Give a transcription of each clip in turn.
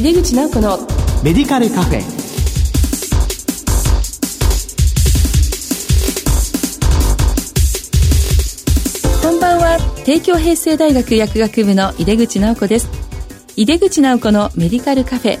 井出口直子のメディカルカフェ。こんばんは。帝京平成大学薬学部の井出口直子です。井出口直子のメディカルカフェ。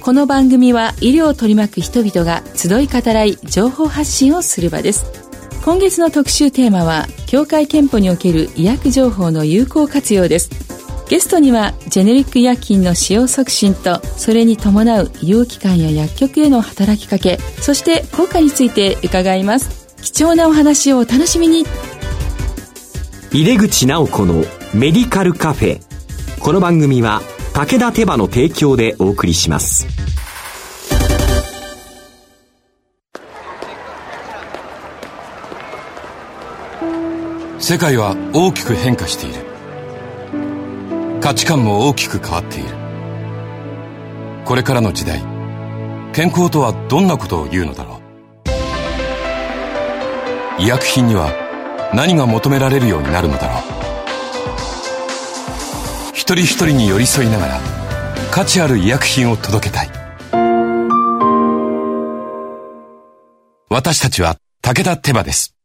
この番組は医療を取り巻く人々が集い語らい情報発信をする場です。今月の特集テーマは協会憲法における医薬情報の有効活用ですゲストにはジェネリック医薬品の使用促進とそれに伴う医療機関や薬局への働きかけそして効果について伺います。貴重なお話をお楽しみに。入れ口直子のメディカルカフェ。この番組は武田手羽の提供でお送りします。世界は大きく変化している価値観も大きく変わっている。これからの時代健康とはどんなことを言うのだろう。医薬品には何が求められるようになるのだろう。一人一人に寄り添いながら価値ある医薬品を届けたい。私たちは武田手羽です。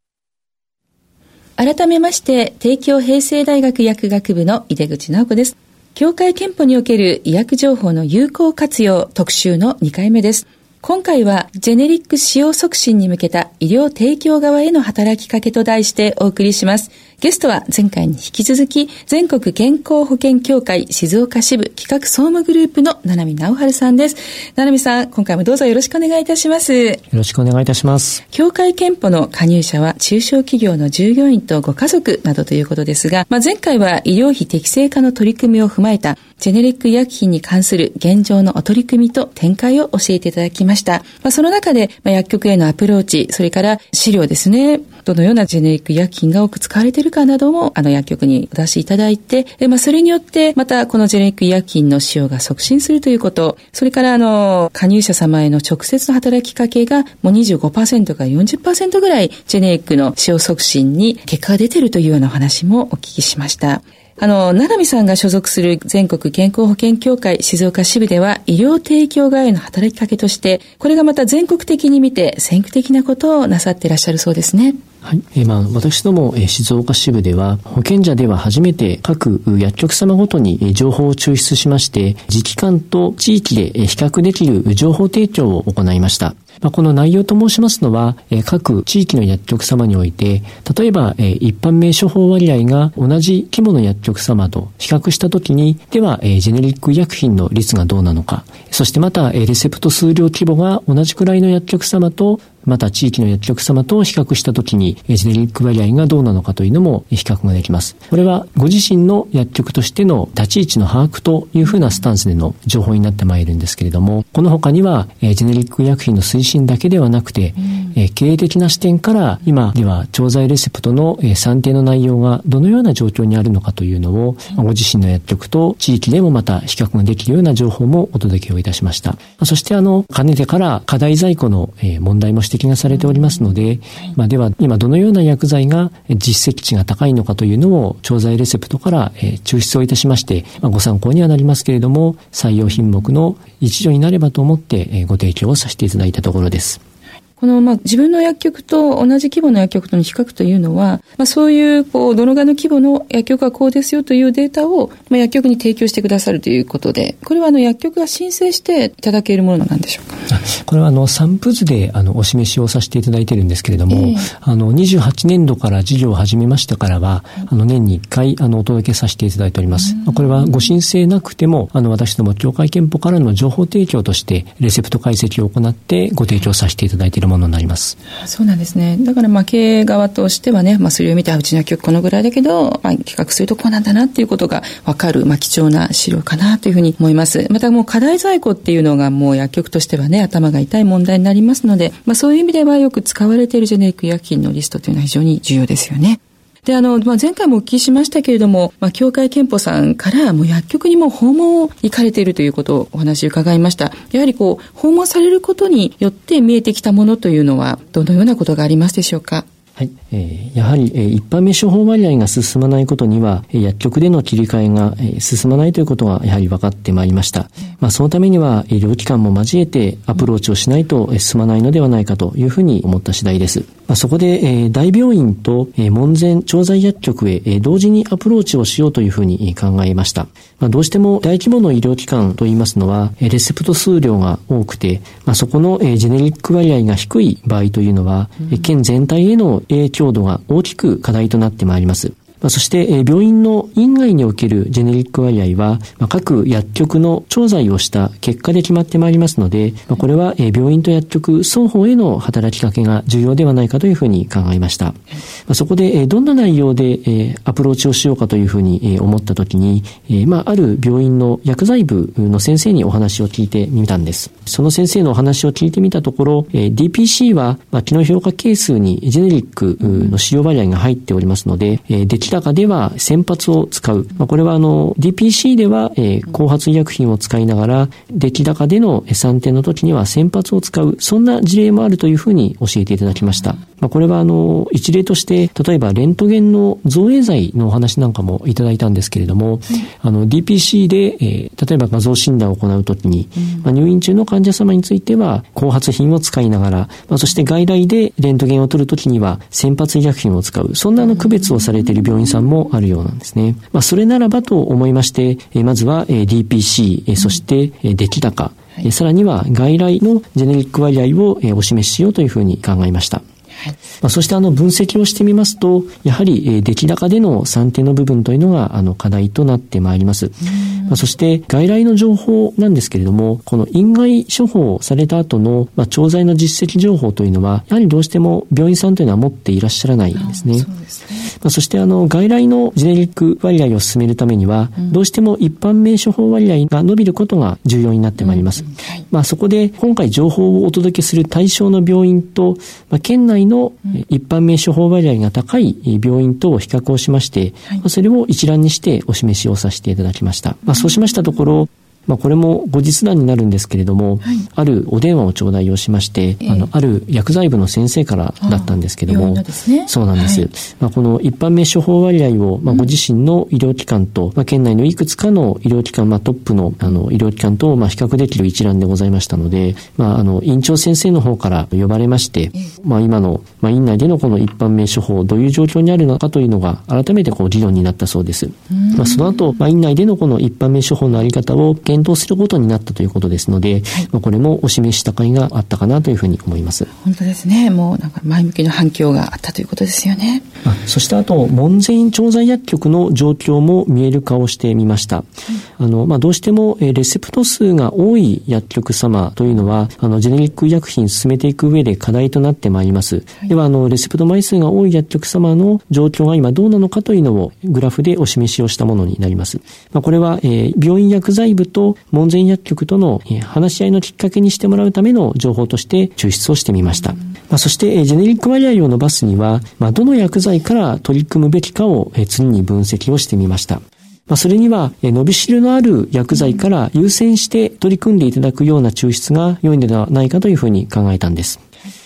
改めまして、帝京平成大学薬学部の井出口直子です。協会憲法における医薬情報の有効活用特集の2回目です。今回はジェネリック使用促進に向けた医療提供側への働きかけと題してお送りします。ゲストは前回に引き続き全国健康保険協会静岡支部企画総務グループの七海直春さんです。七海さん、今回もどうぞよろしくお願いいたします。よろしくお願いいたします。協会憲法の加入者は中小企業の従業員とご家族などということですが、まあ、前回は医療費適正化の取り組みを踏まえたジェネリック医薬品に関する現状のお取り組みと展開を教えていただきました。まあ、その中で、まあ、薬局へのアプローチ、それから資料ですね、どのようなジェネリック医薬品が多く使われているかなども、あの薬局にお出しいただいて、えまあ、それによって、またこのジェネリック医薬品の使用が促進するということ、それからあの、加入者様への直接の働きかけが、もう25%から40%ぐらい、ジェネリックの使用促進に結果が出ているというようなお話もお聞きしました。あの、七海さんが所属する全国健康保険協会静岡支部では、医療提供側への働きかけとして、これがまた全国的に見て先駆的なことをなさっていらっしゃるそうですね。はい。えー、まあ、私ども、えー、静岡支部では、保険者では初めて各薬局様ごとに、えー、情報を抽出しまして、時期間と地域で、えー、比較できる情報提供を行いました。まあ、この内容と申しますのは、えー、各地域の薬局様において、例えば、えー、一般名処方割合が同じ規模の薬局様と比較したときに、では、えー、ジェネリック医薬品の率がどうなのか、そしてまた、えー、レセプト数量規模が同じくらいの薬局様とまた地域の薬局様と比較したときに、ジェネリック割合がどうなのかというのも比較ができます。これはご自身の薬局としての立ち位置の把握というふうなスタンスでの情報になってまいるんですけれども、この他には、ジェネリック医薬品の推進だけではなくて、うん、経営的な視点から今では調剤レセプトの算定の内容がどのような状況にあるのかというのを、ご自身の薬局と地域でもまた比較ができるような情報もお届けをいたしました。そしてあの、かねてから課題在庫の問題も指摘がされておりますので、まあ、では今どのような薬剤が実績値が高いのかというのを調剤レセプトから抽出をいたしまして、まあ、ご参考にはなりますけれども、採用品目の一助になればと思ってご提供をさせていただいたところです。この、まあ、自分の薬局と同じ規模の薬局との比較というのは、まあ、そういう、こう、どのぐらいの規模の薬局はこうですよというデータを、まあ、薬局に提供してくださるということで、これは、あの、薬局が申請していただけるものなんでしょうか？これは、あの、散布図で、あの、お示しをさせていただいているんですけれども、えー、あの、28年度から事業を始めましたからは、あの、年に1回、あの、お届けさせていただいております。まあ、これは、ご申請なくても、あの、私ども、協会憲法からの情報提供として、レセプト解析を行って、ご提供させていただいているものになります。そうなんですね。だからまあ経営側としてはね、まあそれを見て、うちの薬局このぐらいだけど、まあ企画するとこうなんだなっていうことがわかる、まあ貴重な資料かなというふうに思います。またもう課題在庫っていうのがもう薬局としてはね、頭が痛い問題になりますので、まあそういう意味ではよく使われているジェネリック医薬品のリストというのは非常に重要ですよね。で、あの、まあ、前回もお聞きしましたけれども、まあ、協会憲法さんからもう薬局にも訪問を行かれているということをお話伺いました。やはりこう、訪問されることによって見えてきたものというのは、どのようなことがありますでしょうか？はい。えー、やはり、えー、一般名処方割合が進まないことには、えー、薬局での切り替えが、えー、進まないということがやはり分かってまいりました。まあ、そのためには、医療機関も交えてアプローチをしないと進まないのではないかというふうに思った次第です。まあ、そこで、えー、大病院と、えー、門前調剤薬局へ、えー、同時にアプローチをしようというふうに考えました。まあ、どうしても大規模の医療機関といいますのは、レセプト数量が多くて、まあ、そこの、えー、ジェネリック割合が低い場合というのは、うん、県全体への影響度が大きく課題となってまいります。まあ、そして、病院の院外におけるジェネリック割合は、まあ、各薬局の調剤をした結果で決まってまいりますので、まあ、これは、病院と薬局双方への働きかけが重要ではないかというふうに考えました。まあ、そこで、どんな内容で、アプローチをしようかというふうに、思ったときに、まあ、ある病院の薬剤部の先生にお話を聞いてみたんです。その先生のお話を聞いてみたところ、DPC は、機能評価係数にジェネリックの使用割合が入っておりますので、でき高では先発を使う。まあ、これはあの、DPC では、えー、後発医薬品を使いながら、出来高での3点の時には先発を使う。そんな事例もあるというふうに教えていただきました。まあ、これはあの、一例として、例えばレントゲンの造影剤のお話なんかもいただいたんですけれども、あの、DPC で、えー、例えば画像診断を行うときに、まあ、入院中の患者様については、後発品を使いながら、まあ、そして外来でレントゲンを取るときには、先発医薬品を使う。そんなあの区別をされている病院さんもあるようなんですね。まあ、それならばと思いまして、え、まずは、え、DPC、え、そして、え、出来高、はい、さらには外来のジェネリック割合を、え、お示ししようというふうに考えました。はいまあ、そしてあの分析をしてみますと、やはり、えー、出来高での算定の部分というのがあの課題となってまいります。まあ、そして外来の情報なんですけれども、この院外処方された後の、まあ、調剤の実績情報というのは、やはりどうしても病院さんというのは持っていらっしゃらないんですね。そうですねまあ、そしてあの外来のジェネリック割合を進めるためには、うん、どうしても一般名処方割合が伸びることが重要になってまいります。うんはい、まあ、そこで今回情報をお届けする対象の病院と、まあ、県内の一般名処方割合が高い病院と比較をしまして、それを一覧にしてお示しをさせていただきました。まあ、そうしましたところ、まあ、これも後日談になるんですけれども、はい、あるお電話を頂戴をしまして、えー、あの、ある薬剤部の先生からだったんですけれども、ね、そうなんです。はい、まあ、この一般名処方割合を、まあ、ご自身の医療機関と、まあ、県内のいくつかの医療機関、まあ、トップの、あの、医療機関と、まあ、比較できる一覧でございましたので、まあ、あの、院長先生の方から呼ばれまして、えー、まあ、今の、まあ、院内でのこの一般名処方、どういう状況にあるのかというのが、改めてこう、議論になったそうです。まあ、その後、まあ、院内でのこの一般名処方のあり方を検討することになったということですので、はい、まあ、これもお示した会があったかなというふうに思います。本当ですね。もうなんか前向きな反響があったということですよね。あそしてあと、門前院調剤薬局の状況も見える化をしてみました。はい、あの、まあ、どうしても、えレセプト数が多い薬局様というのは、あの、ジェネリック医薬品進めていく上で課題となってまいります。はい、では、あの、レセプト枚数が多い薬局様の状況が今どうなのかというのをグラフでお示しをしたものになります。まあ、これは、えー、病院薬剤部とと門前薬局との話し合いのきっかけにしてもらうための情報として抽出をしてみました。まあ、そして、ジェネリック割合を伸ばすには、まあ、どの薬剤から取り組むべきかを次に分析をしてみました。まあ、それには、伸びしろのある薬剤から優先して取り組んでいただくような抽出が良いのではないかというふうに考えたんです。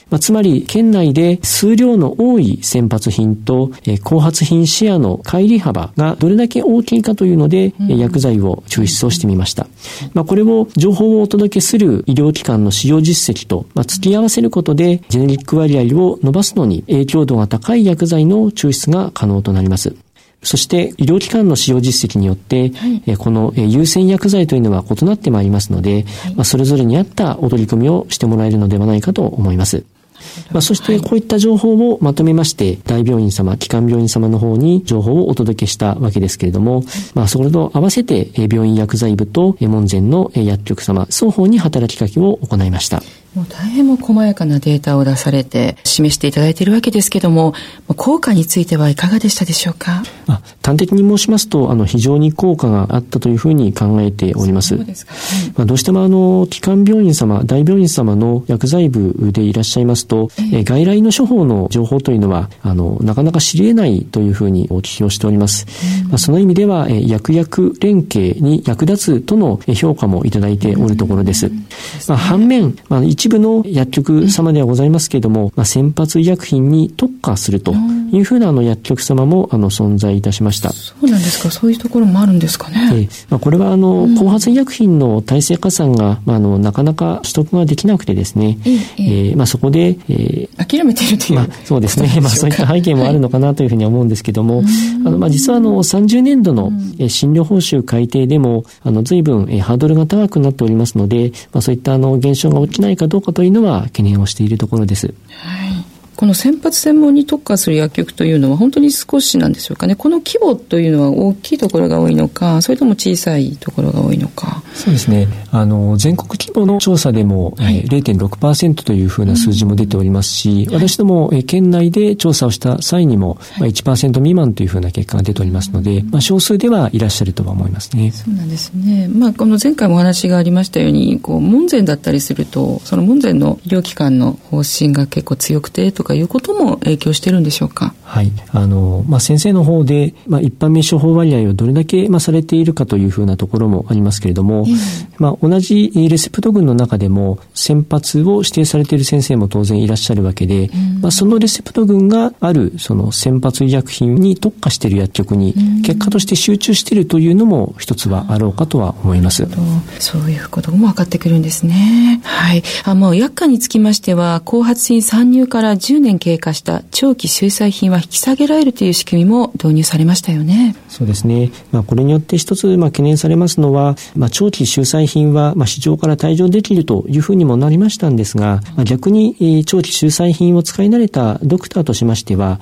まあ、つまり、県内で数量の多い先発品と、えー、後発品シェアの乖離幅がどれだけ大きいかというので、うん、薬剤を抽出をしてみました。まあ、これを情報をお届けする医療機関の使用実績と、まあ、付き合わせることで、ジェネリック割合を伸ばすのに影響度が高い薬剤の抽出が可能となります。そして医療機関の使用実績によって、はい、この優先薬剤というのは異なってまいりますので、はい、まあ、それぞれに合ったお取り組みをしてもらえるのではないかと思います。まあ、そしてこういった情報をまとめまして、大病院様、基幹病院様の方に情報をお届けしたわけですけれども、まあ、それと合わせて病院薬剤部と門前の薬局様、双方に働きかけを行いました。もう大変も細やかなデータを出されて示していただいているわけですけども効果についてはいかがでしたでしょうか？あ端的に申しますとあの非常に効果があったというふうに考えております。はい、まあ、どうしてもあの基幹病院様大病院様の薬剤部でいらっしゃいますと、えー、外来の処方の情報というのはあのなかなか知り得ないというふうにお聞きをしております。まあ、その意味では、えー、薬薬連携に役立つとの評価もいただいておるところです。まあ、反面、まあ、一一部の薬局様ではございますけれども、まあ、先発医薬品に特化するというふうなあの薬局様もあの存在いたしました。そうなんですか？そういうところもあるんですかね？えー、まあ、これはあの、後発医薬品の体制加算が、まあ、あのなかなか取得ができなくてですね、えー、えー、まあ、そこで、えー、諦めているという、まあ、そうですね。まあ、そういった背景もあるのかなというふうに思うんですけども、はい、あのまあ、実はあの30年度の診療報酬改定でもあの随分ハードルが高くなっておりますので、まあ、そういったあの現象が起きないかどうかというのは懸念をしているところです。はいこの先発専門に特化する薬局というのは本当に少しなんでしょうかね。この規模というのは大きいところが多いのか、それとも小さいところが多いのか。そうですね。あの、全国規模の調査でも、はい、0.6%というふうな数字も出ておりますし、うん、私ども、え県内で調査をした際にも、まあ、1%未満というふうな結果が出ておりますので、まあ、少数ではいらっしゃるとは思いますね。そうなんですね。まあ、この前回もお話がありましたように、こう、門前だったりすると、その門前の医療機関の方針が結構強くてとかいうことも影響してるんでしょうか？はい。あの、まあ、先生の方で、まあ、一般名処方割合をどれだけ、まあ、されているかというふうなところもありますけれども、まあ、同じレセプト群の中でも、先発を指定されている先生も当然いらっしゃるわけで、まあ、そのレセプト群がある、その先発医薬品に特化している薬局に、結果として集中しているというのも一つはあろうかとは思います。そういうことも分かってくるんですね。はい。あもう薬価につきましては、後発品参入から10年経過した長期収載品は引き下げられるという仕組みも導入されましたよね。そうですね。まあ、これによって一つ、まあ、懸念されますのは、まあ、長期収載品は、まあ、市場から退場できるというふうにもなりましたんですが、まあ、逆に、えー、長期収載品を使い慣れたドクターとしましては、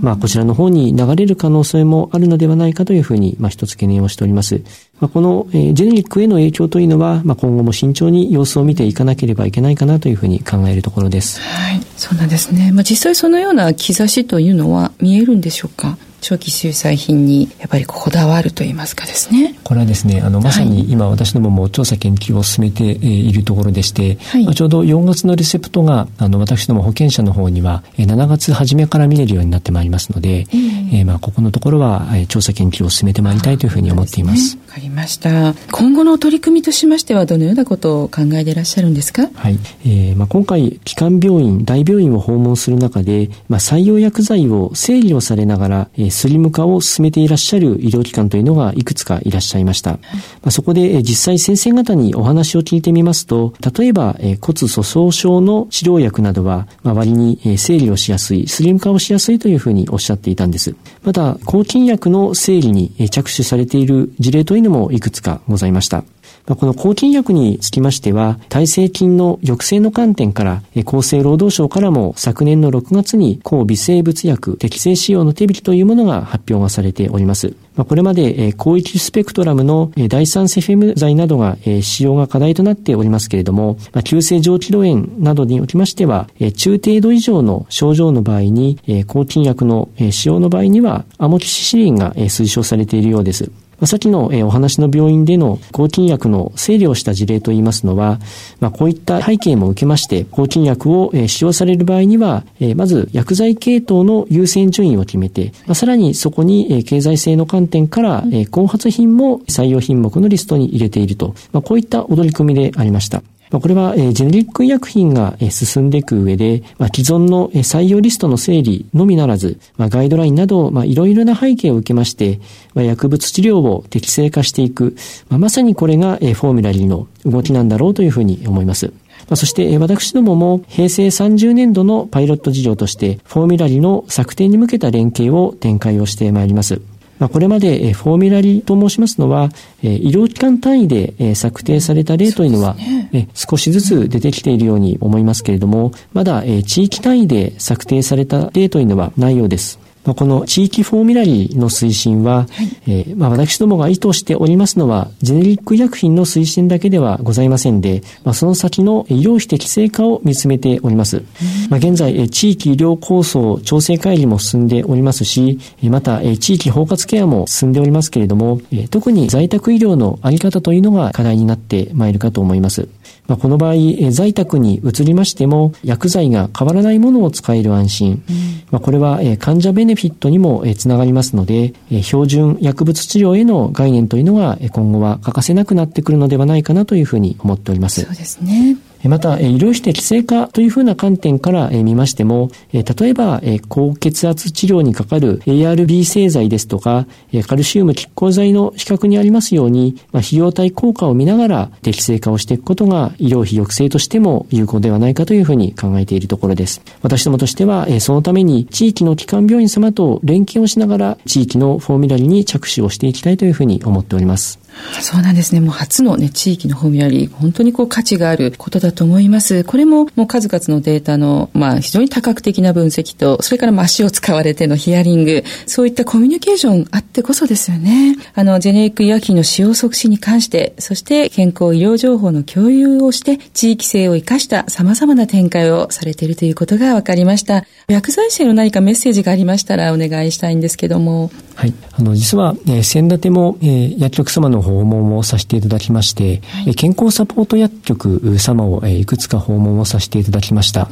まあ、こちらの方に流れる可能性もあるのではないかというふうに、まあ、一つ懸念をしております。まあ、この、え、ジェネリックへの影響というのは、まあ、今後も慎重に様子を見ていかなければいけないかなというふうに考えるところです。はい。そうなんですね。まあ、実際そのような兆しというのは見えるんでしょうか？長期収載品にやっぱりこだわるといいますかですね。これはですね、あの、まさに今私どもも調査研究を進めているところでして、はい、まあ、ちょうど4月のレセプトが、あの、私ども保険者の方には、7月初めから見れるようになってまいりますので、えー、えー、まあ、ここのところは、調査研究を進めてまいりたいというふうに思っています。わ、ね、かりました。今後の取り組みとしましては、どのようなことを考えていらっしゃるんですか？はい。えー、まあ、今回、基幹病院、大病院を訪問する中で、まあ、採用薬剤を整理をされながら、えー、スリム化を進めていらっしゃる医療機関というのがいくつかいらっしゃいました。まあ、そこで実際先生方にお話を聞いてみますと、例えば骨粗鬆症の治療薬などは、まあ、割に整理をしやすい、スリム化をしやすいというふうにおっしゃっていたんです。また、抗菌薬の整理に着手されている事例というのもいくつかございました。この抗菌薬につきましては、耐性菌の抑制の観点から、厚生労働省からも昨年の6月に抗微生物薬適正使用の手引きというものが発表がされております。これまで広域スペクトラムの第三セフェム剤などが使用が課題となっておりますけれども、急性上気道炎などにおきましては、中程度以上の症状の場合に、抗菌薬の使用の場合には、アモキシシリンが推奨されているようです。さっきの、え、お話の病院での抗菌薬の整理をした事例といいますのは、まあ、こういった背景も受けまして、抗菌薬を、え、使用される場合には、え、まず薬剤系統の優先順位を決めて、まあ、さらにそこに、え、経済性の観点から、え、後発品も採用品目のリストに入れていると、まあ、こういった踊り組みでありました。これは、ジェネリック医薬品が進んでいく上で、既存の採用リストの整理のみならず、ガイドラインなど、いろいろな背景を受けまして、薬物治療を適正化していく、まさにこれがフォーミュラリーの動きなんだろうというふうに思います。そして、私どもも平成30年度のパイロット事業として、フォーミュラリの策定に向けた連携を展開をしてまいります。まあ、これまで、フォーミュラリと申しますのは、医療機関単位で策定された例というのは、ね、少しずつ出てきているように思いますけれども、まだ地域単位で策定された例というのはないようです。まあ、この地域フォーミュラリーの推進は、はい、えー、まあ、私どもが意図しておりますのは、ジェネリック医薬品の推進だけではございませんで、まあ、その先の医療費適正化を見つめております。まあ、現在、地域医療構想調整会議も進んでおりますし、また、地域包括ケアも進んでおりますけれども、特に在宅医療のあり方というのが課題になってまいるかと思います。まあ、この場合、在宅に移りましても、薬剤が変わらないものを使える安心。うん、まあ、これは患者ベネフィットにもつながりますので、標準薬物治療への概念というのが今後は欠かせなくなってくるのではないかなというふうに思っております。そうですね。また、医療費適正化というふうな観点から見ましても、例えば、高血圧治療にかかる ARB 製剤ですとか、カルシウム拮抗剤の比較にありますように、費用対効果を見ながら適正化をしていくことが医療費抑制としても有効ではないかというふうに考えているところです。私どもとしては、そのために地域の基幹病院様と連携をしながら地域のフォーミュラリに着手をしていきたいというふうに思っております。そうなんですね。もう初のね、地域のフォーミュラリー、本当にこう価値があることだと思います。これももう数々のデータの、まあ非常に多角的な分析と、それから足を使われてのヒアリング、そういったコミュニケーションあってこそですよね。あの、ジェネリック医薬品の使用促進に関して、そして健康医療情報の共有をして、地域性を生かした様々な展開をされているということが分かりました。薬剤師への何かメッセージがありましたらお願いしたいんですけども。はい。あの、実は、えー、先立ても、えー、薬局様の訪問をさせていただきまして、はい、健康サポート薬局様を、えー、いくつか訪問をさせていただきました。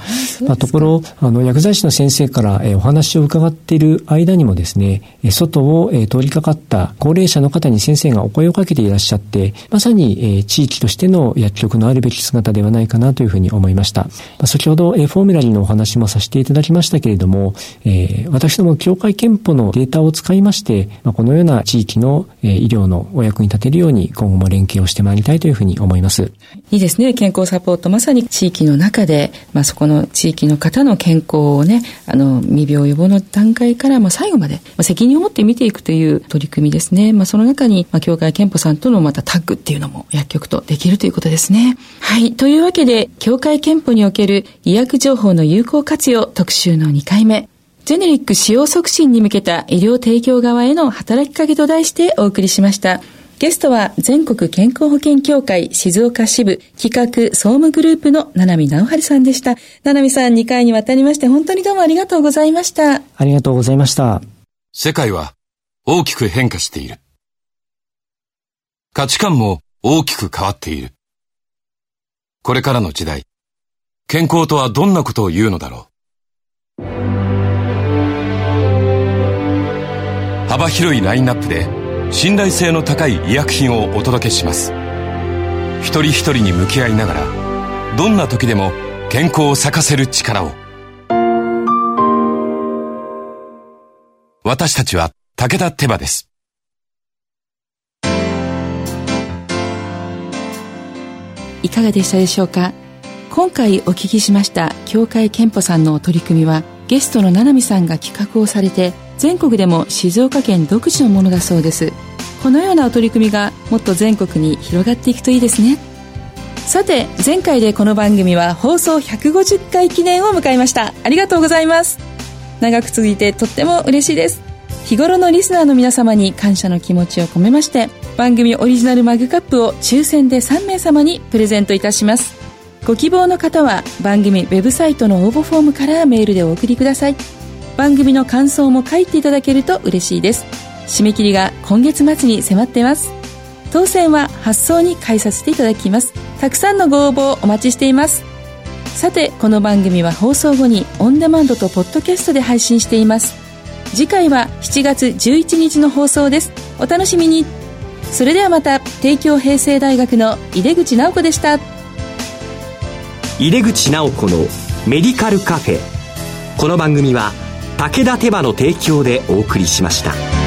まあ、ところ、あの、薬剤師の先生から、えー、お話を伺っている間にもですね、えー、外を、えー、通りかかった高齢者の方に先生がお声をかけていらっしゃって、まさに、えー、地域としての薬局のあるべき姿ではないかなというふうに思いました。まあ、先ほど、えー、フォーミュラリーのお話もさせていただきましたけれども、えー、私ども協会憲法のデータを使いまして、まあ、このような地域の、え、医療のお役に立てるように今後も連携をしてまいりたいというふうに思います。いいですね。健康サポート、まさに地域の中で、まあ、そこの地域の方の健康をね、あの、未病予防の段階から、まあ、最後まで、まあ、責任を持って見ていくという取り組みですね。まあ、その中に、まあ、協会憲法さんとのまたタッグっていうのも薬局とできるということですね。はい。というわけで、協会憲法における医薬情報の有効活用特集の2回目。ジェネリック使用促進に向けた医療提供側への働きかけと題してお送りしました。ゲストは全国健康保険協会静岡支部企画総務グループの七海直春さんでした。七海さん2回にわたりまして本当にどうもありがとうございました。ありがとうございました。世界は大きく変化している。価値観も大きく変わっている。これからの時代、健康とはどんなことを言うのだろう。幅広いラインナップで信頼性の高い医薬品をお届けします。一人一人に向き合いながらどんな時でも健康を咲かせる力を。私たちは武田手羽です。いかがでしたでしょうか？今回お聞きしました協会憲法さんの取り組みはゲストの七海さんが企画をされて全国でも静岡県独自のものだそうです。このような取り組みがもっと全国に広がっていくといいですね。さて前回でこの番組は放送150回記念を迎えました。ありがとうございます。長く続いてとっても嬉しいです。日頃のリスナーの皆様に感謝の気持ちを込めまして番組オリジナルマグカップを抽選で3名様にプレゼントいたします。ご希望の方は番組ウェブサイトの応募フォームからメールでお送りください。番組の感想も書いていただけると嬉しいです。締め切りが今月末に迫ってます。当選は発送に返させていただきます。たくさんのご応募お待ちしています。さてこの番組は放送後にオンデマンドとポッドキャストで配信しています。次回は7月11日の放送です。お楽しみに。それではまた帝京平成大学の井出口直子でした。井出口直子のメディカルカフェ。この番組は武田手羽の提供でお送りしました。